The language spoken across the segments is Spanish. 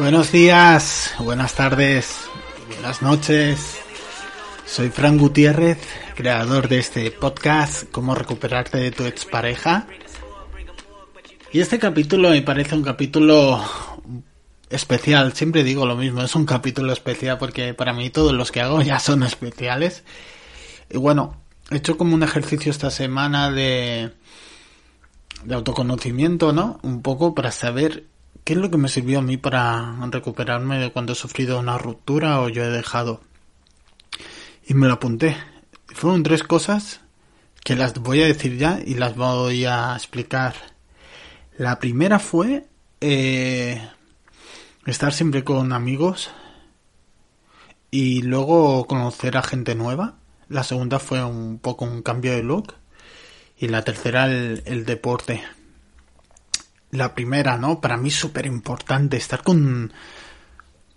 Buenos días, buenas tardes, buenas noches. Soy Fran Gutiérrez, creador de este podcast, Cómo recuperarte de tu expareja. Y este capítulo me parece un capítulo especial, siempre digo lo mismo, es un capítulo especial porque para mí todos los que hago ya son especiales. Y bueno, he hecho como un ejercicio esta semana de, de autoconocimiento, ¿no? Un poco para saber ¿Qué es lo que me sirvió a mí para recuperarme de cuando he sufrido una ruptura o yo he dejado? Y me lo apunté. Fueron tres cosas que las voy a decir ya y las voy a explicar. La primera fue eh, estar siempre con amigos y luego conocer a gente nueva. La segunda fue un poco un cambio de look y la tercera el, el deporte la primera, ¿no? Para mí es súper importante estar con,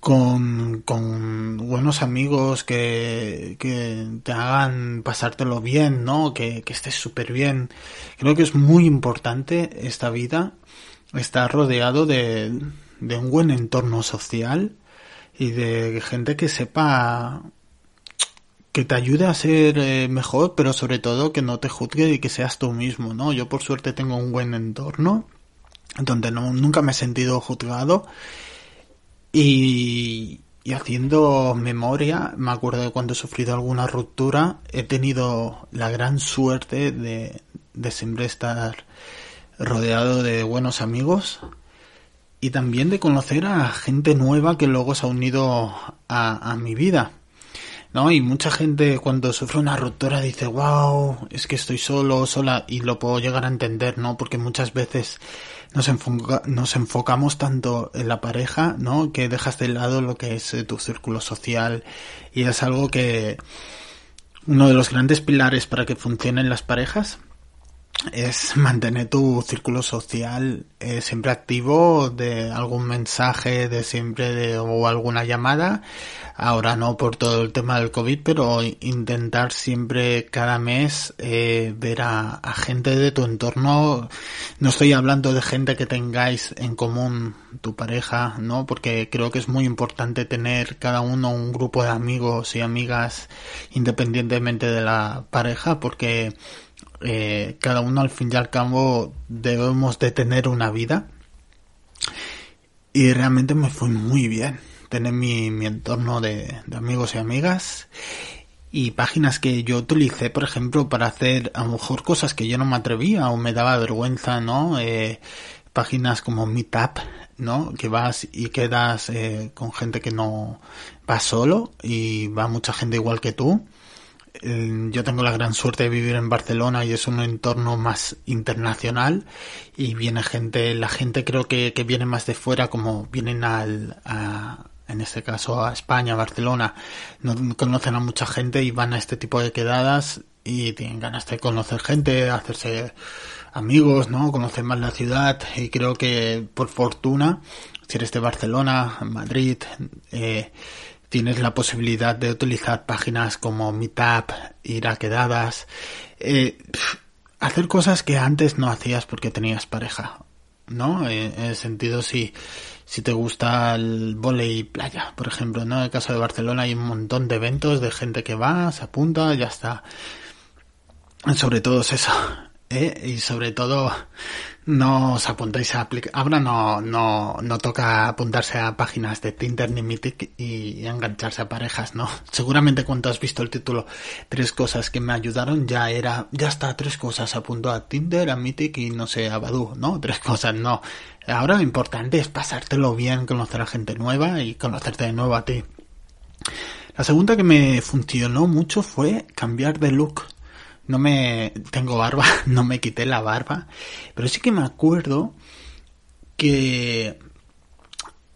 con, con buenos amigos que, que te hagan pasártelo bien, ¿no? Que, que estés súper bien. Creo que es muy importante esta vida estar rodeado de, de un buen entorno social y de gente que sepa que te ayude a ser eh, mejor, pero sobre todo que no te juzgue y que seas tú mismo, ¿no? Yo por suerte tengo un buen entorno donde no, nunca me he sentido juzgado y, y haciendo memoria, me acuerdo de cuando he sufrido alguna ruptura, he tenido la gran suerte de, de siempre estar rodeado de buenos amigos y también de conocer a gente nueva que luego se ha unido a, a mi vida. ¿no? Y mucha gente cuando sufre una ruptura dice, wow, es que estoy solo, sola, y lo puedo llegar a entender, ¿no? Porque muchas veces nos, nos enfocamos tanto en la pareja, ¿no? Que dejas de lado lo que es eh, tu círculo social y es algo que uno de los grandes pilares para que funcionen las parejas es mantener tu círculo social eh, siempre activo de algún mensaje de siempre de, o alguna llamada. Ahora no por todo el tema del covid pero intentar siempre cada mes eh, ver a, a, gente de tu entorno. No estoy hablando de gente que tengáis en común tu pareja no porque creo que es muy importante tener cada uno un grupo de amigos y amigas independientemente de la pareja porque eh, cada uno al fin y al cabo debemos de tener una vida. Y realmente me fue muy bien tener mi, mi entorno de, de, amigos y amigas y páginas que yo utilicé por ejemplo para hacer a lo mejor cosas que yo no me atrevía o me daba vergüenza no eh, páginas como Meetup no que vas y quedas eh, con gente que no va solo y va mucha gente igual que tú yo tengo la gran suerte de vivir en Barcelona y es un entorno más internacional y viene gente, la gente creo que, que viene más de fuera como vienen al, a, en este caso a España, Barcelona, no conocen a mucha gente y van a este tipo de quedadas y tienen ganas de conocer gente, hacerse amigos, ¿no? Conocer más la ciudad y creo que por fortuna, si eres de Barcelona, Madrid, eh, tienes la posibilidad de utilizar páginas como Meetup, ir a quedadas, eh, hacer cosas que antes no hacías porque tenías pareja, ¿no? En, el sentido si, si te gusta el volei playa, por ejemplo, ¿no? En el caso de Barcelona hay un montón de eventos de gente que va, se apunta, ya está. Sobre todo es eso. ¿Eh? y sobre todo no os apuntáis a. Ahora no, no, no toca apuntarse a páginas de Tinder ni Mythic y engancharse a parejas, ¿no? Seguramente cuando has visto el título Tres cosas que me ayudaron ya era, ya está, tres cosas, apunto a Tinder, a Mythic y no sé, a Badu, ¿no? Tres cosas, no. Ahora lo importante es pasártelo bien, conocer a gente nueva y conocerte de nuevo a ti. La segunda que me funcionó mucho fue cambiar de look no me tengo barba, no me quité la barba, pero sí que me acuerdo que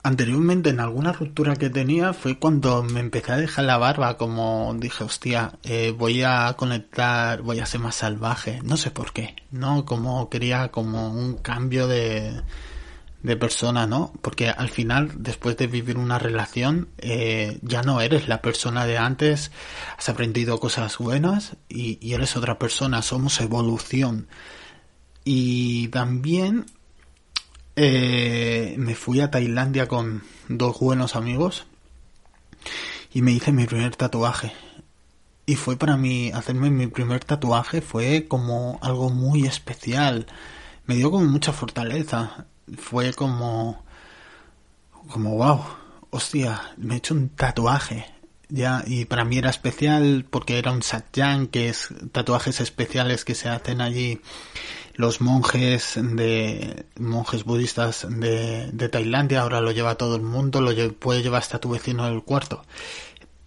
anteriormente en alguna ruptura que tenía fue cuando me empecé a dejar la barba, como dije, hostia, eh, voy a conectar, voy a ser más salvaje, no sé por qué, ¿no? Como quería como un cambio de, de persona, ¿no? Porque al final, después de vivir una relación, eh, ya no eres la persona de antes, has aprendido cosas buenas y, eres otra persona, somos evolución. Y también eh, me fui a Tailandia con dos buenos amigos y me hice mi primer tatuaje. Y fue para mí, hacerme mi primer tatuaje fue como algo muy especial. Me dio como mucha fortaleza fue como, como wow, hostia, me he hecho un tatuaje. Ya, y para mí era especial porque era un satyang, que es tatuajes especiales que se hacen allí los monjes de monjes budistas de, de Tailandia, ahora lo lleva todo el mundo, lo puede llevar hasta tu vecino del cuarto,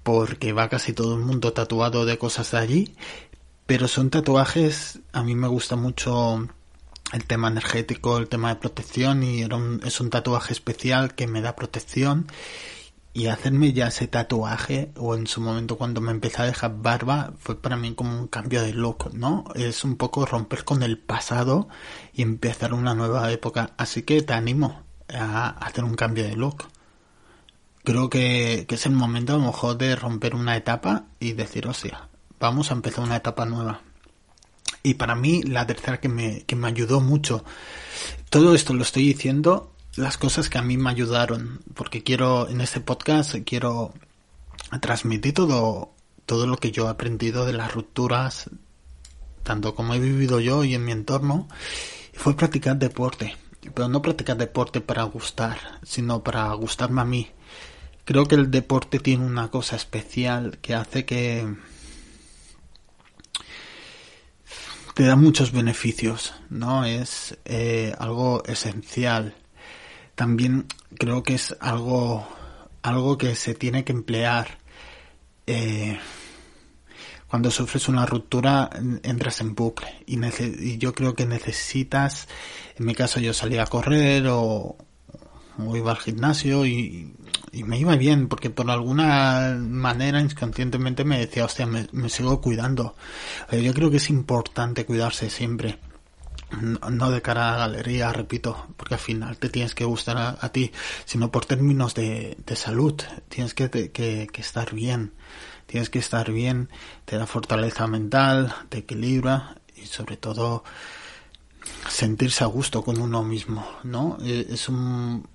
porque va casi todo el mundo tatuado de cosas de allí, pero son tatuajes, a mí me gusta mucho el tema energético, el tema de protección y era un, es un tatuaje especial que me da protección y hacerme ya ese tatuaje o en su momento cuando me empecé a dejar barba fue para mí como un cambio de look, ¿no? Es un poco romper con el pasado y empezar una nueva época, así que te animo a hacer un cambio de look. Creo que, que es el momento a lo mejor de romper una etapa y decir, vamos a empezar una etapa nueva. Y para mí, la tercera que me, que me ayudó mucho. Todo esto lo estoy diciendo, las cosas que a mí me ayudaron, porque quiero, en este podcast, quiero transmitir todo, todo lo que yo he aprendido de las rupturas, tanto como he vivido yo y en mi entorno, fue practicar deporte. Pero no practicar deporte para gustar, sino para gustarme a mí. Creo que el deporte tiene una cosa especial que hace que, te da muchos beneficios, ¿no? Es eh, algo esencial. También creo que es algo, algo que se tiene que emplear. Eh, cuando sufres una ruptura entras en bucle y, y, yo creo que necesitas, en mi caso yo salía a correr o, o iba al gimnasio y, me iba bien porque por alguna manera inconscientemente me decía, hostia, me, sigo cuidando. Eh, yo creo que es importante cuidarse siempre. No de cara a la galería, repito, porque al final te tienes que gustar a, ti, sino por términos de, salud. Tienes que, que, que estar bien. Tienes que estar bien, te da fortaleza mental, te equilibra y sobre todo sentirse a gusto con uno mismo, ¿no? Eh, es un,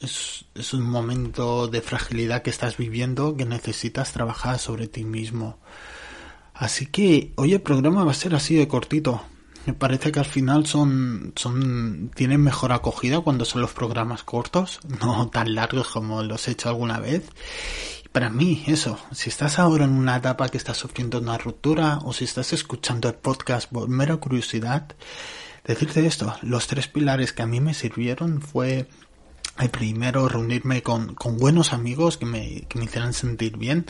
es, un momento de fragilidad que estás viviendo que necesitas trabajar sobre ti mismo. Así que hoy el programa va a ser así de cortito. Me parece que al final son, son, tienen mejor acogida cuando son los programas cortos, no tan largos como los he hecho alguna vez. Para mí, eso, si estás ahora en una etapa que estás sufriendo una ruptura o si estás escuchando el podcast por mera curiosidad, decirte esto, los tres pilares que a mí me sirvieron fue el primero reunirme con, con buenos amigos que me, que me hicieran sentir bien.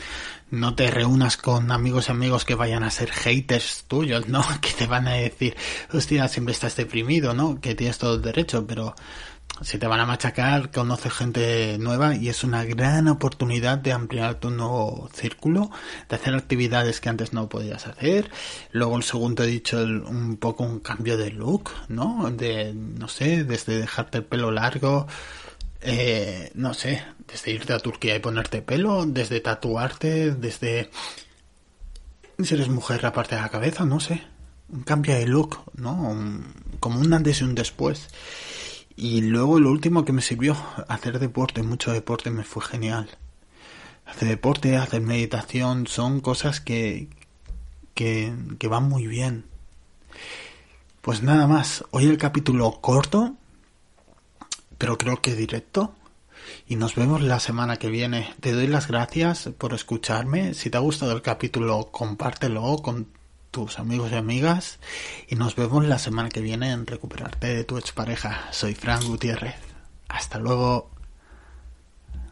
No te reúnas con amigos y amigos que vayan a ser haters tuyos, ¿no? Que te van a decir, hostia, siempre estás deprimido, ¿no? Que tienes todo el derecho, pero si te van a machacar, conoces gente nueva y es una gran oportunidad de ampliar tu nuevo círculo, de hacer actividades que antes no podías hacer. Luego el segundo he dicho un poco un cambio de look, ¿no? De, no sé, desde dejarte el pelo largo, eh, no sé, desde irte a Turquía y ponerte pelo, desde tatuarte, desde... Si eres mujer, raparte la cabeza, no sé. Un cambio de look, ¿no? como un antes y un después. Y luego lo último que me sirvió, hacer deporte, mucho deporte, me fue genial. Hacer deporte, hacer meditación, son cosas que, que, que van muy bien. Pues nada más, hoy el capítulo corto, pero creo que directo. Y nos vemos la semana que viene. Te doy las gracias por escucharme. Si te ha gustado el capítulo, compártelo con tus amigos y amigas. Y nos vemos la semana que viene en Recuperarte de tu expareja. Soy Fran Gutiérrez. Hasta luego.